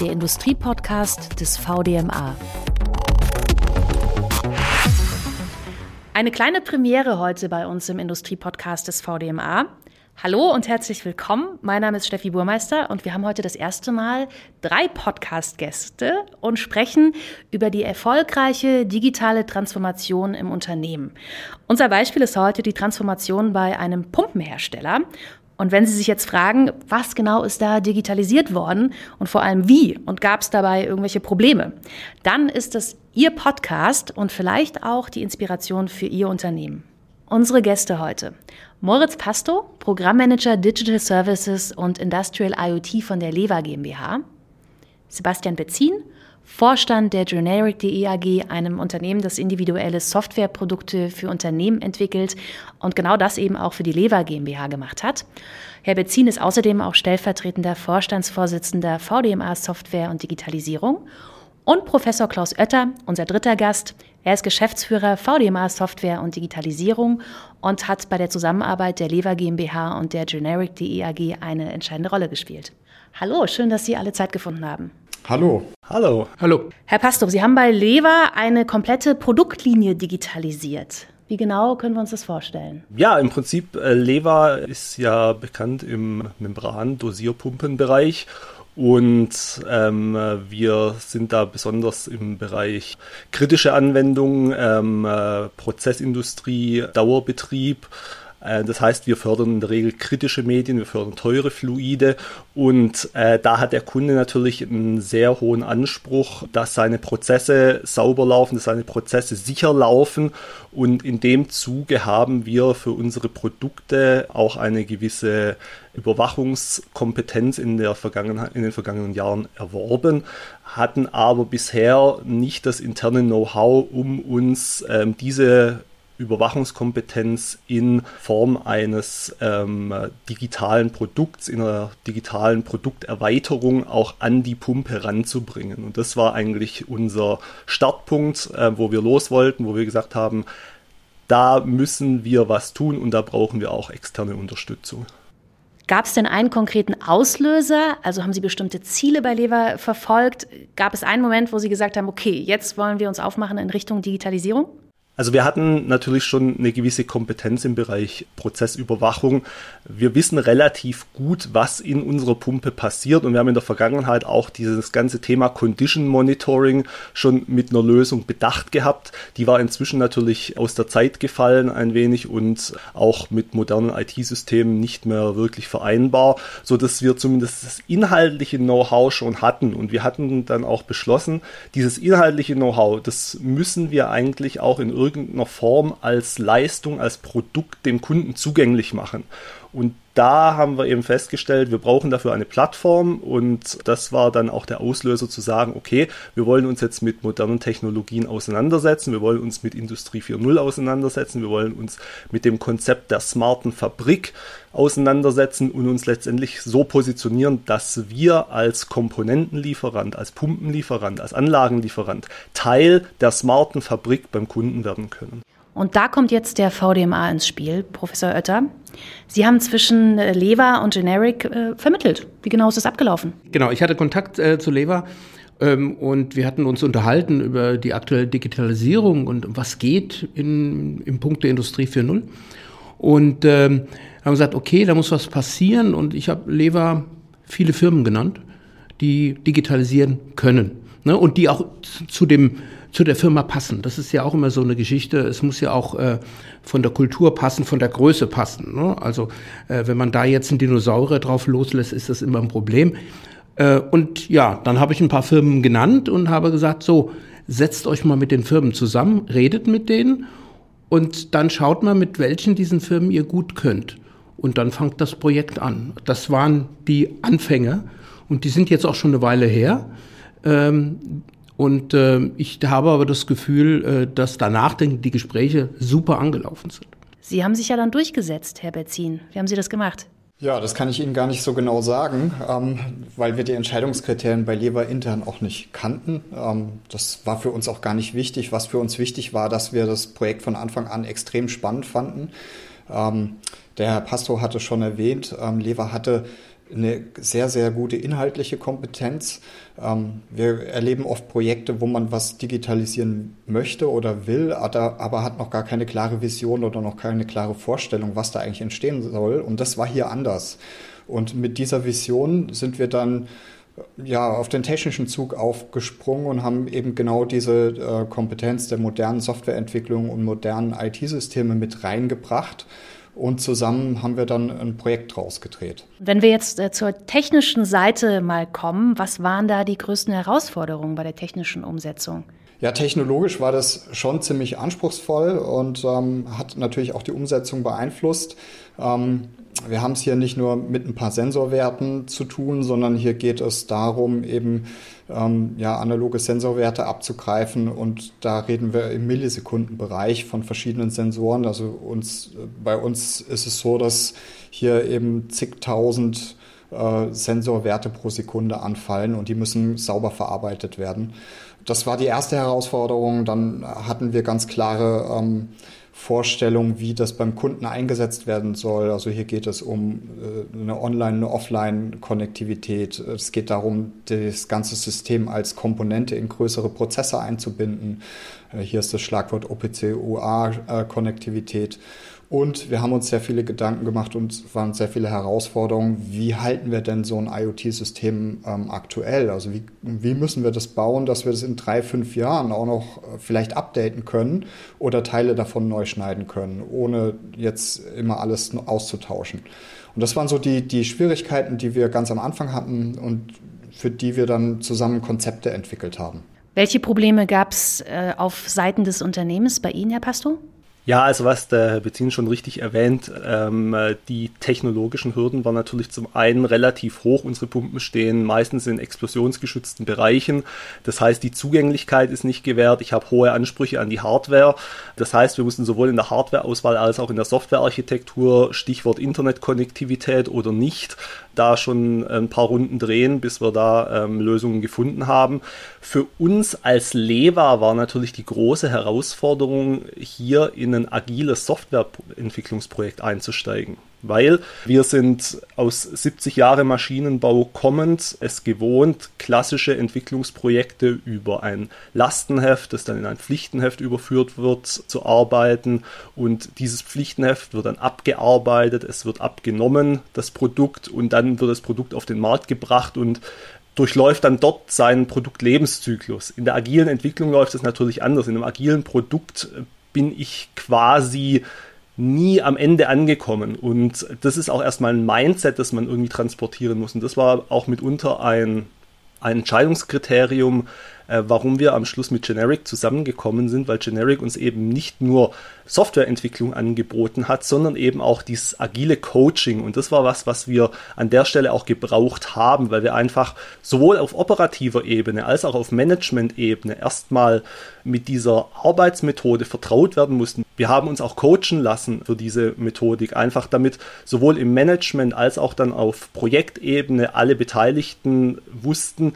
der Industriepodcast des VDMA. Eine kleine Premiere heute bei uns im Industriepodcast des VDMA. Hallo und herzlich willkommen. Mein Name ist Steffi Burmeister und wir haben heute das erste Mal drei Podcast-Gäste und sprechen über die erfolgreiche digitale Transformation im Unternehmen. Unser Beispiel ist heute die Transformation bei einem Pumpenhersteller. Und wenn Sie sich jetzt fragen, was genau ist da digitalisiert worden und vor allem wie und gab es dabei irgendwelche Probleme, dann ist das Ihr Podcast und vielleicht auch die Inspiration für Ihr Unternehmen. Unsere Gäste heute. Moritz Pasto, Programmmanager Digital Services und Industrial IoT von der Leva GmbH. Sebastian Bezin, Vorstand der Generic.de AG, einem Unternehmen, das individuelle Softwareprodukte für Unternehmen entwickelt und genau das eben auch für die Leva GmbH gemacht hat. Herr Bezin ist außerdem auch stellvertretender Vorstandsvorsitzender VDMA Software und Digitalisierung und Professor Klaus Oetter, unser dritter Gast. Er ist Geschäftsführer VDMA Software und Digitalisierung und hat bei der Zusammenarbeit der Lever GmbH und der Generic.de AG eine entscheidende Rolle gespielt. Hallo, schön, dass Sie alle Zeit gefunden haben. Hallo. Hallo. Hallo. Herr Pastor, Sie haben bei Lever eine komplette Produktlinie digitalisiert. Wie genau können wir uns das vorstellen? Ja, im Prinzip, äh, Leva ist ja bekannt im Membran-Dosierpumpenbereich und ähm, wir sind da besonders im Bereich kritische Anwendungen, ähm, äh, Prozessindustrie, Dauerbetrieb das heißt, wir fördern in der Regel kritische Medien, wir fördern teure Fluide und äh, da hat der Kunde natürlich einen sehr hohen Anspruch, dass seine Prozesse sauber laufen, dass seine Prozesse sicher laufen und in dem Zuge haben wir für unsere Produkte auch eine gewisse Überwachungskompetenz in, der Vergangenheit, in den vergangenen Jahren erworben, hatten aber bisher nicht das interne Know-how, um uns ähm, diese Überwachungskompetenz in Form eines ähm, digitalen Produkts, in einer digitalen Produkterweiterung auch an die Pumpe ranzubringen. Und das war eigentlich unser Startpunkt, äh, wo wir los wollten, wo wir gesagt haben, da müssen wir was tun und da brauchen wir auch externe Unterstützung. Gab es denn einen konkreten Auslöser? Also haben Sie bestimmte Ziele bei Lever verfolgt? Gab es einen Moment, wo Sie gesagt haben, okay, jetzt wollen wir uns aufmachen in Richtung Digitalisierung? Also wir hatten natürlich schon eine gewisse Kompetenz im Bereich Prozessüberwachung. Wir wissen relativ gut, was in unserer Pumpe passiert und wir haben in der Vergangenheit auch dieses ganze Thema Condition Monitoring schon mit einer Lösung bedacht gehabt. Die war inzwischen natürlich aus der Zeit gefallen ein wenig und auch mit modernen IT-Systemen nicht mehr wirklich vereinbar, so dass wir zumindest das inhaltliche Know-how schon hatten und wir hatten dann auch beschlossen, dieses inhaltliche Know-how, das müssen wir eigentlich auch in Form als Leistung, als Produkt dem Kunden zugänglich machen. Und da haben wir eben festgestellt, wir brauchen dafür eine Plattform und das war dann auch der Auslöser zu sagen, okay, wir wollen uns jetzt mit modernen Technologien auseinandersetzen, wir wollen uns mit Industrie 4.0 auseinandersetzen, wir wollen uns mit dem Konzept der smarten Fabrik auseinandersetzen und uns letztendlich so positionieren, dass wir als Komponentenlieferant, als Pumpenlieferant, als Anlagenlieferant Teil der smarten Fabrik beim Kunden werden können. Und da kommt jetzt der VDMA ins Spiel, Professor Oetter. Sie haben zwischen äh, Lever und Generic äh, vermittelt. Wie genau ist das abgelaufen? Genau, ich hatte Kontakt äh, zu Lever ähm, und wir hatten uns unterhalten über die aktuelle Digitalisierung und was geht in, im Punkt der Industrie 4.0. Und ähm, haben gesagt, okay, da muss was passieren. Und ich habe Lever viele Firmen genannt, die digitalisieren können. Ne? Und die auch zu dem zu der Firma passen. Das ist ja auch immer so eine Geschichte. Es muss ja auch äh, von der Kultur passen, von der Größe passen. Ne? Also äh, wenn man da jetzt einen Dinosaurier drauf loslässt, ist das immer ein Problem. Äh, und ja, dann habe ich ein paar Firmen genannt und habe gesagt, so, setzt euch mal mit den Firmen zusammen, redet mit denen und dann schaut mal, mit welchen diesen Firmen ihr gut könnt. Und dann fangt das Projekt an. Das waren die Anfänge und die sind jetzt auch schon eine Weile her. Ähm, und äh, ich habe aber das Gefühl, äh, dass danach die Gespräche super angelaufen sind. Sie haben sich ja dann durchgesetzt, Herr Berzin. Wie haben Sie das gemacht? Ja, das kann ich Ihnen gar nicht so genau sagen, ähm, weil wir die Entscheidungskriterien bei Lever intern auch nicht kannten. Ähm, das war für uns auch gar nicht wichtig. Was für uns wichtig war, dass wir das Projekt von Anfang an extrem spannend fanden. Ähm, der Herr Pastor hatte schon erwähnt, ähm, Lever hatte eine sehr, sehr gute inhaltliche Kompetenz. Ähm, wir erleben oft Projekte, wo man was digitalisieren möchte oder will, aber hat noch gar keine klare Vision oder noch keine klare Vorstellung, was da eigentlich entstehen soll. Und das war hier anders. Und mit dieser Vision sind wir dann ja, auf den technischen Zug aufgesprungen und haben eben genau diese äh, Kompetenz der modernen Softwareentwicklung und modernen IT-Systeme mit reingebracht und zusammen haben wir dann ein Projekt draus gedreht. Wenn wir jetzt äh, zur technischen Seite mal kommen, was waren da die größten Herausforderungen bei der technischen Umsetzung? Ja, technologisch war das schon ziemlich anspruchsvoll und ähm, hat natürlich auch die Umsetzung beeinflusst. Ähm, wir haben es hier nicht nur mit ein paar Sensorwerten zu tun, sondern hier geht es darum, eben ähm, ja, analoge Sensorwerte abzugreifen. Und da reden wir im Millisekundenbereich von verschiedenen Sensoren. Also uns, bei uns ist es so, dass hier eben zigtausend äh, Sensorwerte pro Sekunde anfallen und die müssen sauber verarbeitet werden. Das war die erste Herausforderung. Dann hatten wir ganz klare ähm, Vorstellung, wie das beim Kunden eingesetzt werden soll. Also hier geht es um äh, eine Online-, eine Offline-Konnektivität. Es geht darum, das ganze System als Komponente in größere Prozesse einzubinden. Äh, hier ist das Schlagwort OPC-UA-Konnektivität. Und wir haben uns sehr viele Gedanken gemacht und waren sehr viele Herausforderungen. Wie halten wir denn so ein IoT-System ähm, aktuell? Also wie, wie müssen wir das bauen, dass wir das in drei, fünf Jahren auch noch äh, vielleicht updaten können oder Teile davon neu schneiden können, ohne jetzt immer alles auszutauschen? Und das waren so die, die Schwierigkeiten, die wir ganz am Anfang hatten und für die wir dann zusammen Konzepte entwickelt haben. Welche Probleme gab es äh, auf Seiten des Unternehmens bei Ihnen, Herr Pastor? Ja, also was der Herr Bezin schon richtig erwähnt, ähm, die technologischen Hürden waren natürlich zum einen relativ hoch. Unsere Pumpen stehen meistens in explosionsgeschützten Bereichen. Das heißt, die Zugänglichkeit ist nicht gewährt. Ich habe hohe Ansprüche an die Hardware. Das heißt, wir mussten sowohl in der Hardwareauswahl als auch in der Softwarearchitektur, Stichwort Internetkonnektivität oder nicht, da schon ein paar Runden drehen, bis wir da ähm, Lösungen gefunden haben. Für uns als Leva war natürlich die große Herausforderung, hier in ein agiles Softwareentwicklungsprojekt einzusteigen weil wir sind aus 70 Jahre Maschinenbau kommend es gewohnt, klassische Entwicklungsprojekte über ein Lastenheft, das dann in ein Pflichtenheft überführt wird, zu arbeiten und dieses Pflichtenheft wird dann abgearbeitet, es wird abgenommen, das Produkt und dann wird das Produkt auf den Markt gebracht und durchläuft dann dort seinen Produktlebenszyklus. In der agilen Entwicklung läuft es natürlich anders. In einem agilen Produkt bin ich quasi nie am Ende angekommen. Und das ist auch erstmal ein Mindset, das man irgendwie transportieren muss. Und das war auch mitunter ein, ein Entscheidungskriterium, äh, warum wir am Schluss mit Generic zusammengekommen sind, weil Generic uns eben nicht nur Softwareentwicklung angeboten hat, sondern eben auch dieses agile Coaching. Und das war was, was wir an der Stelle auch gebraucht haben, weil wir einfach sowohl auf operativer Ebene als auch auf Management-Ebene erstmal mit dieser Arbeitsmethode vertraut werden mussten. Wir haben uns auch coachen lassen für diese Methodik, einfach damit sowohl im Management als auch dann auf Projektebene alle Beteiligten wussten,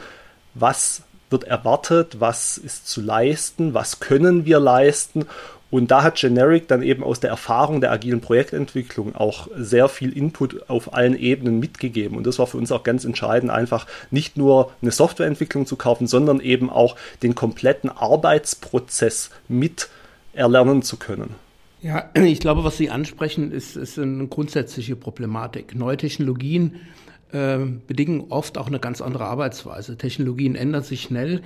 was wird erwartet, was ist zu leisten, was können wir leisten. Und da hat Generic dann eben aus der Erfahrung der agilen Projektentwicklung auch sehr viel Input auf allen Ebenen mitgegeben. Und das war für uns auch ganz entscheidend, einfach nicht nur eine Softwareentwicklung zu kaufen, sondern eben auch den kompletten Arbeitsprozess mit erlernen zu können. Ja, ich glaube, was Sie ansprechen, ist, ist eine grundsätzliche Problematik. Neue Technologien äh, bedingen oft auch eine ganz andere Arbeitsweise. Technologien ändern sich schnell.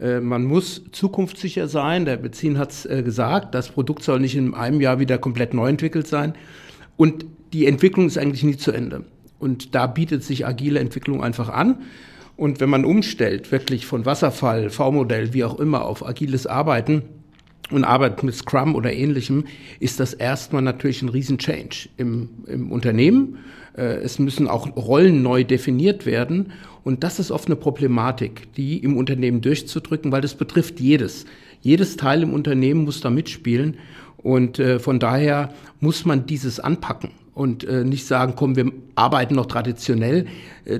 Äh, man muss zukunftssicher sein. Der Benzin hat es äh, gesagt, das Produkt soll nicht in einem Jahr wieder komplett neu entwickelt sein. Und die Entwicklung ist eigentlich nie zu Ende. Und da bietet sich agile Entwicklung einfach an. Und wenn man umstellt, wirklich von Wasserfall, V-Modell, wie auch immer, auf agiles Arbeiten und arbeitet mit Scrum oder ähnlichem, ist das erstmal natürlich ein Riesen-Change im, im Unternehmen äh, es müssen auch Rollen neu definiert werden. Und das ist oft eine Problematik, die im Unternehmen durchzudrücken, weil das betrifft jedes. Jedes Teil im Unternehmen muss da mitspielen. Und äh, von daher muss man dieses anpacken und äh, nicht sagen, komm, wir arbeiten noch traditionell.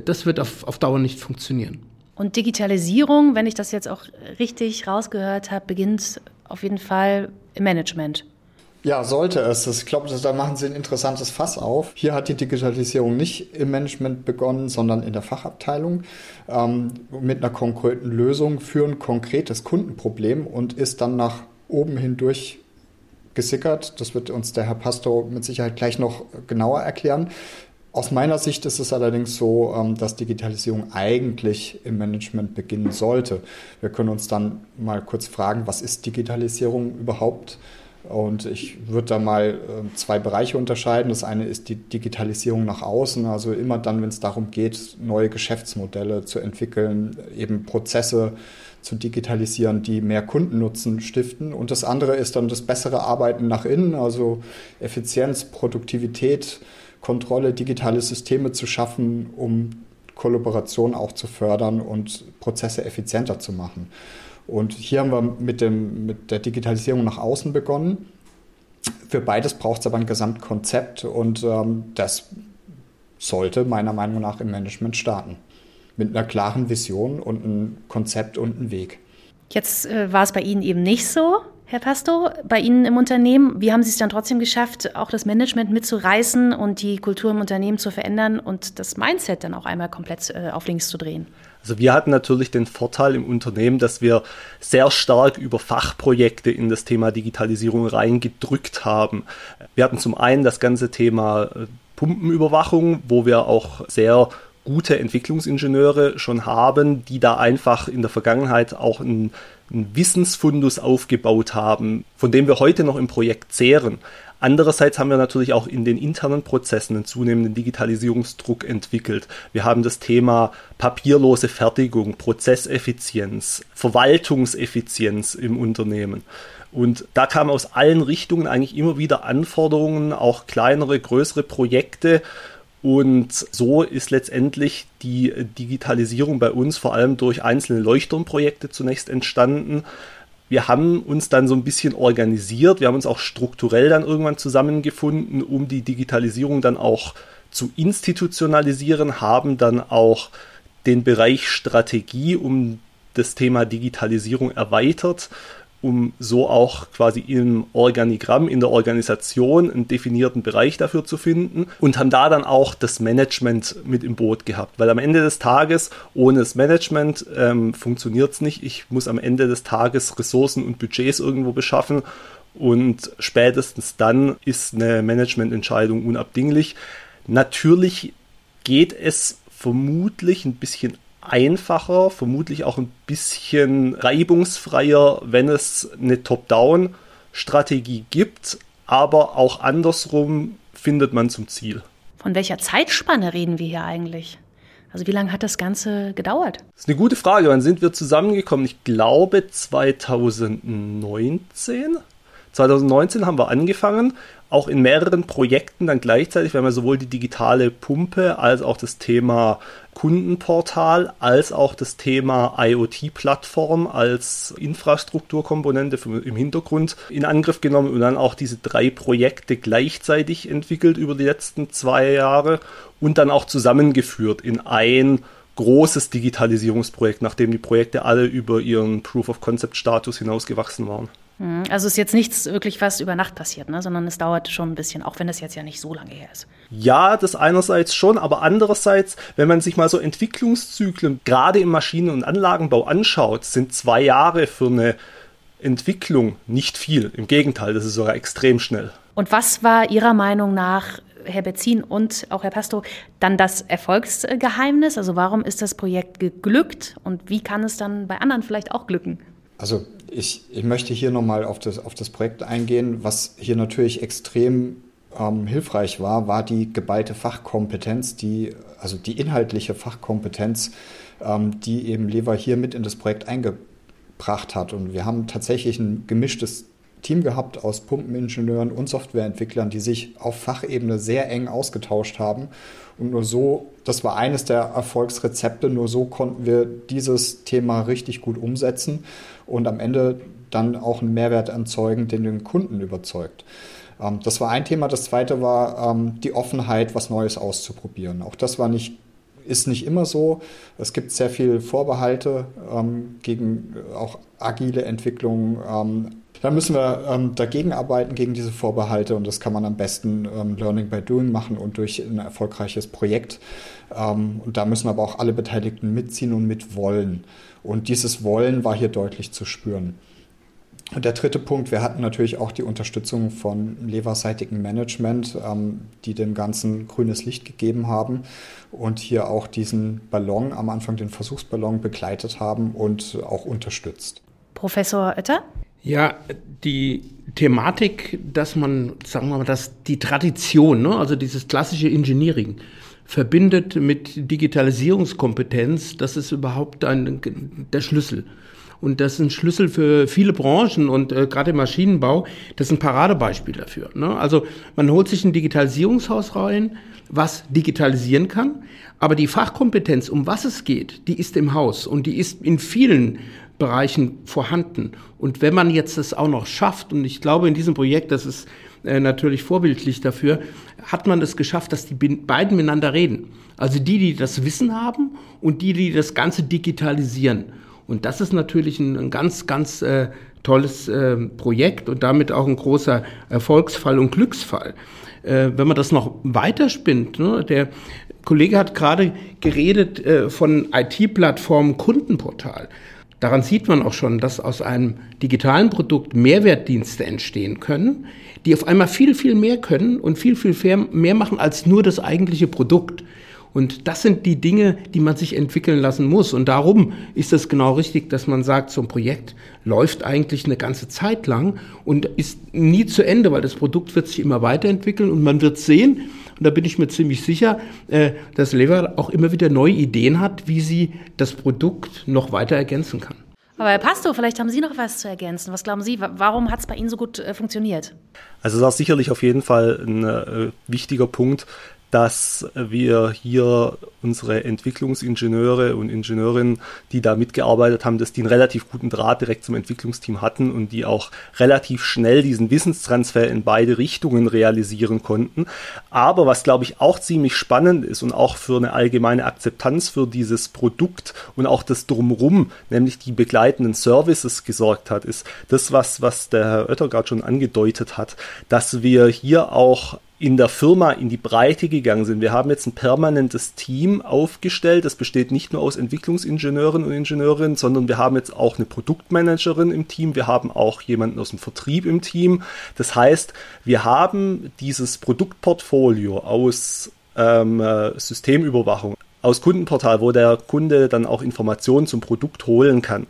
das wird auf, auf Dauer nicht funktionieren. Und Digitalisierung, wenn ich das jetzt auch richtig rausgehört habe, beginnt auf jeden Fall im Management. Ja, sollte es. Ich glaube, da machen Sie ein interessantes Fass auf. Hier hat die Digitalisierung nicht im Management begonnen, sondern in der Fachabteilung ähm, mit einer konkreten Lösung für ein konkretes Kundenproblem und ist dann nach oben hindurch gesickert. Das wird uns der Herr Pastor mit Sicherheit gleich noch genauer erklären. Aus meiner Sicht ist es allerdings so, ähm, dass Digitalisierung eigentlich im Management beginnen sollte. Wir können uns dann mal kurz fragen, was ist Digitalisierung überhaupt? Und ich würde da mal ähm, zwei Bereiche unterscheiden. Das eine ist die Digitalisierung nach außen, also immer dann, wenn es darum geht, neue Geschäftsmodelle zu entwickeln, eben Prozesse zu digitalisieren, die mehr Kundennutzen stiften. Und das andere ist dann das bessere Arbeiten nach innen, also Effizienz, Produktivität, Kontrolle, digitale Systeme zu schaffen, um Kollaboration auch zu fördern und Prozesse effizienter zu machen. Und hier haben wir mit, dem, mit der Digitalisierung nach außen begonnen. Für beides braucht es aber ein Gesamtkonzept und ähm, das sollte meiner Meinung nach im Management starten. Mit einer klaren Vision und einem Konzept und einem Weg. Jetzt äh, war es bei Ihnen eben nicht so. Herr Pasto, bei Ihnen im Unternehmen, wie haben Sie es dann trotzdem geschafft, auch das Management mitzureißen und die Kultur im Unternehmen zu verändern und das Mindset dann auch einmal komplett äh, auf links zu drehen? Also wir hatten natürlich den Vorteil im Unternehmen, dass wir sehr stark über Fachprojekte in das Thema Digitalisierung reingedrückt haben. Wir hatten zum einen das ganze Thema äh, Pumpenüberwachung, wo wir auch sehr gute Entwicklungsingenieure schon haben, die da einfach in der Vergangenheit auch ein einen Wissensfundus aufgebaut haben, von dem wir heute noch im Projekt zehren. Andererseits haben wir natürlich auch in den internen Prozessen einen zunehmenden Digitalisierungsdruck entwickelt. Wir haben das Thema papierlose Fertigung, Prozesseffizienz, Verwaltungseffizienz im Unternehmen. Und da kamen aus allen Richtungen eigentlich immer wieder Anforderungen, auch kleinere, größere Projekte, und so ist letztendlich die Digitalisierung bei uns vor allem durch einzelne Leuchtturmprojekte zunächst entstanden. Wir haben uns dann so ein bisschen organisiert, wir haben uns auch strukturell dann irgendwann zusammengefunden, um die Digitalisierung dann auch zu institutionalisieren, haben dann auch den Bereich Strategie um das Thema Digitalisierung erweitert um so auch quasi im Organigramm, in der Organisation einen definierten Bereich dafür zu finden und haben da dann auch das Management mit im Boot gehabt. Weil am Ende des Tages, ohne das Management ähm, funktioniert es nicht. Ich muss am Ende des Tages Ressourcen und Budgets irgendwo beschaffen und spätestens dann ist eine Managemententscheidung unabdinglich. Natürlich geht es vermutlich ein bisschen einfacher, vermutlich auch ein bisschen reibungsfreier, wenn es eine Top-Down-Strategie gibt, aber auch andersrum findet man zum Ziel. Von welcher Zeitspanne reden wir hier eigentlich? Also wie lange hat das Ganze gedauert? Das ist eine gute Frage. Wann sind wir zusammengekommen? Ich glaube 2019. 2019 haben wir angefangen, auch in mehreren Projekten dann gleichzeitig, wir sowohl die digitale Pumpe als auch das Thema Kundenportal als auch das Thema IoT-Plattform als Infrastrukturkomponente im Hintergrund in Angriff genommen und dann auch diese drei Projekte gleichzeitig entwickelt über die letzten zwei Jahre und dann auch zusammengeführt in ein großes Digitalisierungsprojekt, nachdem die Projekte alle über ihren Proof-of-Concept-Status hinausgewachsen waren. Mhm. Also ist jetzt nichts wirklich was über Nacht passiert, ne? sondern es dauert schon ein bisschen, auch wenn es jetzt ja nicht so lange her ist. Ja, das einerseits schon, aber andererseits, wenn man sich mal so Entwicklungszyklen gerade im Maschinen- und Anlagenbau anschaut, sind zwei Jahre für eine Entwicklung nicht viel. Im Gegenteil, das ist sogar extrem schnell. Und was war Ihrer Meinung nach, Herr Bezin und auch Herr Pasto, dann das Erfolgsgeheimnis? Also warum ist das Projekt geglückt und wie kann es dann bei anderen vielleicht auch glücken? Also ich, ich möchte hier nochmal auf das, auf das Projekt eingehen. Was hier natürlich extrem ähm, hilfreich war, war die geballte Fachkompetenz, die, also die inhaltliche Fachkompetenz, ähm, die eben Lever hier mit in das Projekt eingebracht hat. Und wir haben tatsächlich ein gemischtes Team gehabt aus Pumpeningenieuren und Softwareentwicklern, die sich auf Fachebene sehr eng ausgetauscht haben. Und nur so, das war eines der Erfolgsrezepte, nur so konnten wir dieses Thema richtig gut umsetzen und am Ende dann auch einen Mehrwert erzeugen, den den Kunden überzeugt. Ähm, das war ein Thema. Das zweite war ähm, die Offenheit, was Neues auszuprobieren. Auch das war nicht ist nicht immer so. Es gibt sehr viele Vorbehalte ähm, gegen auch agile Entwicklungen. Da müssen wir ähm, dagegen arbeiten, gegen diese Vorbehalte. Und das kann man am besten ähm, Learning by Doing machen und durch ein erfolgreiches Projekt. Ähm, und da müssen aber auch alle Beteiligten mitziehen und mitwollen. Und dieses Wollen war hier deutlich zu spüren. Und der dritte Punkt, wir hatten natürlich auch die Unterstützung von leverseitigen Management, ähm, die dem Ganzen grünes Licht gegeben haben und hier auch diesen Ballon, am Anfang den Versuchsballon begleitet haben und auch unterstützt. Professor Oetter? Ja, die Thematik, dass man, sagen wir mal, dass die Tradition, ne, also dieses klassische Engineering, verbindet mit Digitalisierungskompetenz, das ist überhaupt ein, der Schlüssel. Und das ist ein Schlüssel für viele Branchen und äh, gerade im Maschinenbau, das ist ein Paradebeispiel dafür. Ne? Also man holt sich ein Digitalisierungshaus rein, was digitalisieren kann, aber die Fachkompetenz, um was es geht, die ist im Haus und die ist in vielen Bereichen vorhanden. Und wenn man jetzt das auch noch schafft, und ich glaube in diesem Projekt, das ist äh, natürlich vorbildlich dafür, hat man es geschafft, dass die beiden miteinander reden. Also die, die das Wissen haben und die, die das Ganze digitalisieren. Und das ist natürlich ein, ganz, ganz äh, tolles äh, Projekt und damit auch ein großer Erfolgsfall und Glücksfall. Äh, wenn man das noch weiterspinnt, ne, der Kollege hat gerade geredet äh, von IT-Plattformen Kundenportal. Daran sieht man auch schon, dass aus einem digitalen Produkt Mehrwertdienste entstehen können, die auf einmal viel, viel mehr können und viel, viel mehr machen als nur das eigentliche Produkt. Und das sind die Dinge, die man sich entwickeln lassen muss. Und darum ist es genau richtig, dass man sagt, so ein Projekt läuft eigentlich eine ganze Zeit lang und ist nie zu Ende, weil das Produkt wird sich immer weiterentwickeln und man wird sehen, und da bin ich mir ziemlich sicher, äh, dass Lever auch immer wieder neue Ideen hat, wie sie das Produkt noch weiter ergänzen kann. Aber Herr Pastor, vielleicht haben Sie noch was zu ergänzen. Was glauben Sie, warum hat es bei Ihnen so gut äh, funktioniert? Also das ist sicherlich auf jeden Fall ein äh, wichtiger Punkt, dass wir hier unsere Entwicklungsingenieure und Ingenieurinnen, die da mitgearbeitet haben, dass die einen relativ guten Draht direkt zum Entwicklungsteam hatten und die auch relativ schnell diesen Wissenstransfer in beide Richtungen realisieren konnten. Aber was, glaube ich, auch ziemlich spannend ist und auch für eine allgemeine Akzeptanz für dieses Produkt und auch das Drumrum, nämlich die begleitenden Services gesorgt hat, ist das, was, was der Herr Oetter gerade schon angedeutet hat, dass wir hier auch in der Firma in die Breite gegangen sind. Wir haben jetzt ein permanentes Team aufgestellt. Das besteht nicht nur aus Entwicklungsingenieuren und Ingenieurinnen, sondern wir haben jetzt auch eine Produktmanagerin im Team. Wir haben auch jemanden aus dem Vertrieb im Team. Das heißt, wir haben dieses Produktportfolio aus ähm, äh, Systemüberwachung, aus Kundenportal, wo der Kunde dann auch Informationen zum Produkt holen kann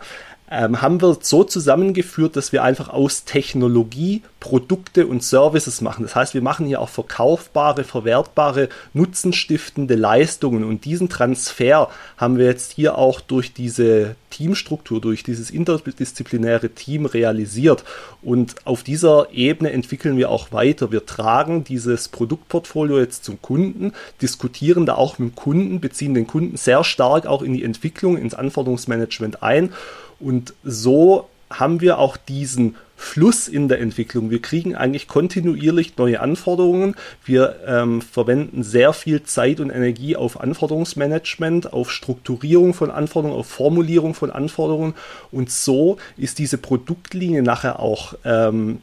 ähm, haben wir so zusammengeführt, dass wir einfach aus Technologie Produkte und Services machen. Das heißt, wir machen hier auch verkaufbare, verwertbare, nutzenstiftende Leistungen und diesen Transfer haben wir jetzt hier auch durch diese Teamstruktur, durch dieses interdisziplinäre Team realisiert. Und auf dieser Ebene entwickeln wir auch weiter. Wir tragen dieses Produktportfolio jetzt zum Kunden, diskutieren da auch mit dem Kunden, beziehen den Kunden sehr stark auch in die Entwicklung, ins Anforderungsmanagement ein und so haben wir auch diesen Fluss in der Entwicklung. Wir kriegen eigentlich kontinuierlich neue Anforderungen. Wir ähm, verwenden sehr viel Zeit und Energie auf Anforderungsmanagement, auf Strukturierung von Anforderungen, auf Formulierung von Anforderungen. Und so ist diese Produktlinie nachher auch ähm,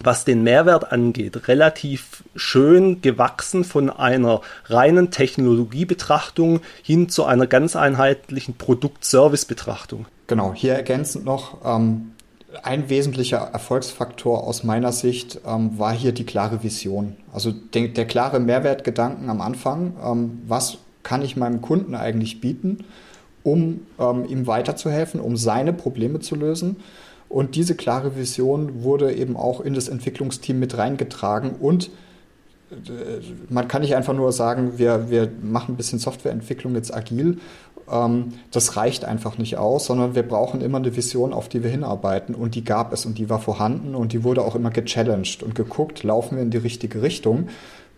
was den Mehrwert angeht, relativ schön gewachsen von einer reinen Technologiebetrachtung hin zu einer ganz einheitlichen Produkt-Service-Betrachtung. Genau, hier ergänzend noch, ähm, ein wesentlicher Erfolgsfaktor aus meiner Sicht ähm, war hier die klare Vision. Also der, der klare Mehrwertgedanken am Anfang, ähm, was kann ich meinem Kunden eigentlich bieten, um ähm, ihm weiterzuhelfen, um seine Probleme zu lösen und diese klare Vision wurde eben auch in das Entwicklungsteam mit reingetragen und äh, man kann nicht einfach nur sagen, wir, wir machen ein bisschen Softwareentwicklung jetzt agil. Ähm, das reicht einfach nicht aus, sondern wir brauchen immer eine Vision, auf die wir hinarbeiten. Und die gab es und die war vorhanden und die wurde auch immer gechallenged und geguckt, laufen wir in die richtige Richtung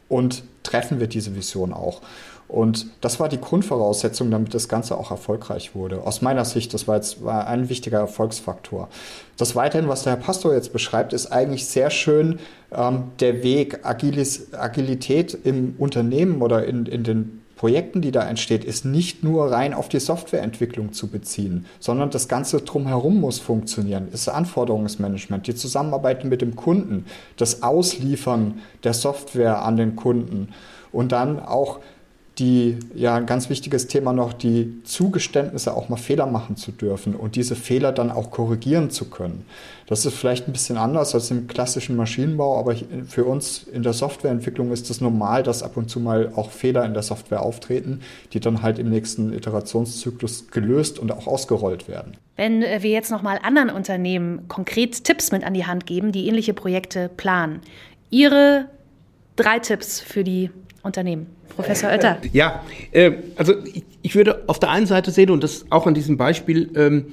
und treffen wir diese Vision auch. Und das war die Grundvoraussetzung, damit das Ganze auch erfolgreich wurde. Aus meiner Sicht, das war jetzt war ein wichtiger Erfolgsfaktor. Das weiterhin, was der Herr Pastor jetzt beschreibt, ist eigentlich sehr schön ähm, der Weg, Agilis, Agilität im Unternehmen oder in, in den Projekten, die da entsteht, ist nicht nur rein auf die Softwareentwicklung zu beziehen, sondern das Ganze drumherum muss funktionieren. Ist Anforderungsmanagement, die Zusammenarbeit mit dem Kunden, das Ausliefern der Software an den Kunden und dann auch die, ja, ein ganz wichtiges Thema noch, die Zugeständnisse auch mal Fehler machen zu dürfen und diese Fehler dann auch korrigieren zu können. Das ist vielleicht ein bisschen anders als im klassischen Maschinenbau, aber für uns in der Softwareentwicklung ist es normal, dass ab und zu mal auch Fehler in der Software auftreten, die dann halt im nächsten Iterationszyklus gelöst und auch ausgerollt werden. Wenn äh, wir jetzt nochmal anderen Unternehmen konkret Tipps mit an die Hand geben, die ähnliche Projekte planen, Ihre drei Tipps für die Unternehmen. Professor Oetter. Ja, äh, also ich, ich, würde auf der einen Seite sehen, und das auch an diesem Beispiel, ähm,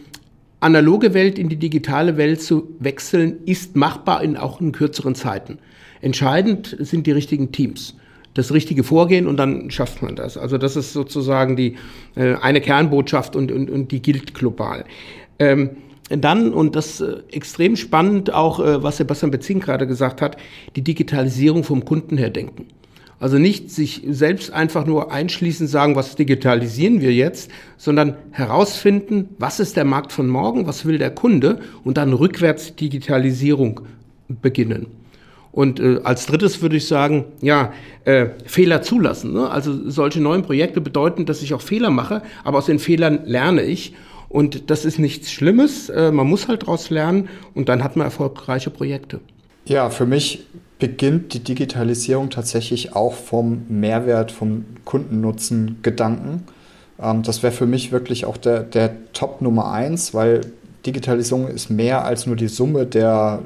analoge Welt in die digitale Welt zu wechseln, ist machbar in auch in kürzeren Zeiten. Entscheidend sind die richtigen Teams das richtige Vorgehen und dann schafft man das. Also das ist sozusagen die äh, eine Kernbotschaft und, und, und die gilt global. Ähm, dann, und das äh, extrem spannend, auch äh, was Sebastian Bezing gerade gesagt hat, die Digitalisierung vom Kunden her denken. Also nicht sich selbst einfach nur einschließen, sagen, was digitalisieren wir jetzt, sondern herausfinden, was ist der Markt von morgen, was will der Kunde und dann rückwärts Digitalisierung beginnen. Und äh, als drittes würde ich sagen, ja, äh, Fehler zulassen. Ne? Also solche neuen Projekte bedeuten, dass ich auch Fehler mache, aber aus den Fehlern lerne ich. Und das ist nichts Schlimmes. Äh, man muss halt daraus lernen und dann hat man erfolgreiche Projekte. Ja, für mich beginnt die Digitalisierung tatsächlich auch vom Mehrwert, vom Kundennutzen Gedanken. Ähm, das wäre für mich wirklich auch der, der Top Nummer eins, weil Digitalisierung ist mehr als nur die Summe der,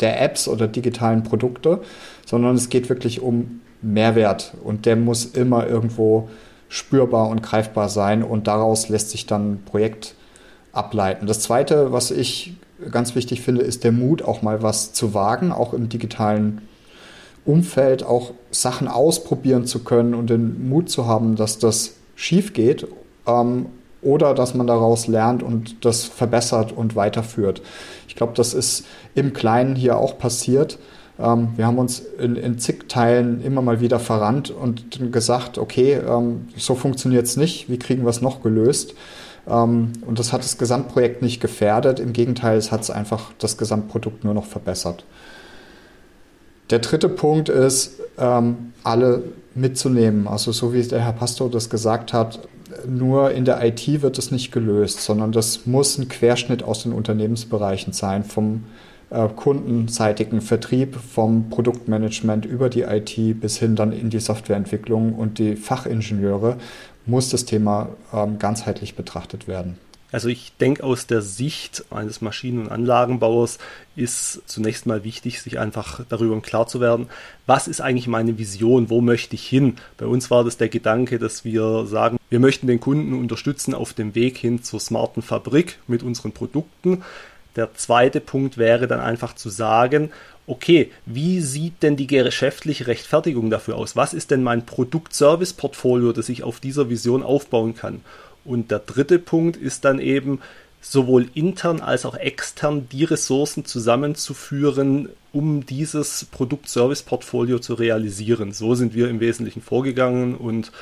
der Apps oder digitalen Produkte, sondern es geht wirklich um Mehrwert und der muss immer irgendwo spürbar und greifbar sein und daraus lässt sich dann ein Projekt ableiten. Das Zweite, was ich ganz wichtig finde, ist der Mut, auch mal was zu wagen, auch im digitalen Umfeld auch Sachen ausprobieren zu können und den Mut zu haben, dass das schief geht ähm, oder dass man daraus lernt und das verbessert und weiterführt. Ich glaube, das ist im Kleinen hier auch passiert. Ähm, wir haben uns in, in, zig Teilen immer mal wieder verrannt und gesagt, okay, ähm, so funktioniert es nicht, wie kriegen wir es noch gelöst? Ähm, und das hat das Gesamtprojekt nicht gefährdet, im Gegenteil, es hat es einfach das Gesamtprodukt nur noch verbessert. Der dritte Punkt ist, ähm, alle mitzunehmen. Also so wie der Herr Pastor das gesagt hat, nur in der IT wird es nicht gelöst, sondern das muss ein Querschnitt aus den Unternehmensbereichen sein, vom äh, kundenseitigen Vertrieb, vom Produktmanagement über die IT bis hin dann in die Softwareentwicklung und die Fachingenieure muss das Thema ähm, ganzheitlich betrachtet werden. Also ich denke, aus der Sicht eines Maschinen- und Anlagenbauers ist zunächst mal wichtig, sich einfach darüber Klar zu werden, was ist eigentlich meine Vision, wo möchte ich hin? Bei uns war das der Gedanke, dass wir sagen, wir möchten den Kunden unterstützen auf dem Weg hin zur smarten Fabrik mit unseren Produkten. Der zweite Punkt wäre dann einfach zu sagen, okay, wie sieht denn die geschäftliche Rechtfertigung dafür aus? Was ist denn mein Produkt-Service-Portfolio, das ich auf dieser Vision aufbauen kann? Und der dritte Punkt ist dann eben, sowohl intern als auch extern die Ressourcen zusammenzuführen, um dieses Produkt-Service-Portfolio zu realisieren. So sind wir im Wesentlichen vorgegangen und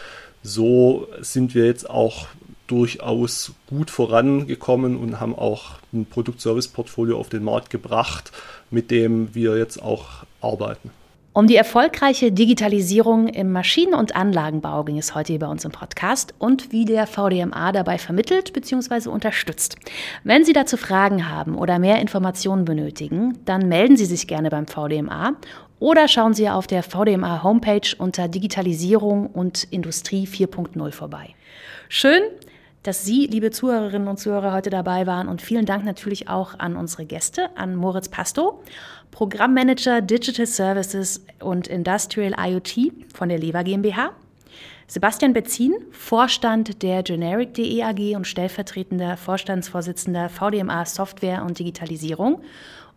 so sind wir jetzt auch durchaus gut vorangekommen und haben auch ein Produkt-Service-Portfolio auf den Markt gebracht, mit dem wir jetzt auch arbeiten. Um die erfolgreiche Digitalisierung im Maschinen- und Anlagenbau ging es heute hier bei uns im Podcast und wie der VDMA dabei vermittelt bzw. unterstützt. Wenn Sie dazu Fragen haben oder mehr Informationen benötigen, dann melden Sie sich gerne beim VDMA oder schauen Sie auf der VDMA Homepage unter Digitalisierung und Industrie 4.0 vorbei. Schön, dass Sie, liebe Zuhörerinnen und Zuhörer, heute dabei waren. Und vielen Dank natürlich auch an unsere Gäste, an Moritz Pasto, Programmmanager Digital Services und Industrial IoT von der Lever GmbH. Sebastian Bezin, Vorstand der Generic.de AG und stellvertretender Vorstandsvorsitzender VDMA Software und Digitalisierung.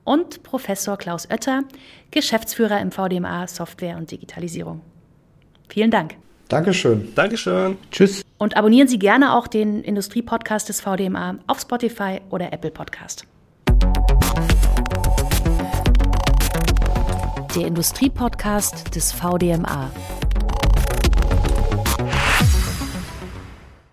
Und Professor Klaus Oetter, Geschäftsführer im VDMA Software und Digitalisierung. Vielen Dank. Dankeschön. Dankeschön. Tschüss. Und abonnieren Sie gerne auch den Industriepodcast des VDMA auf Spotify oder Apple Podcast. Der Industriepodcast des VDMA.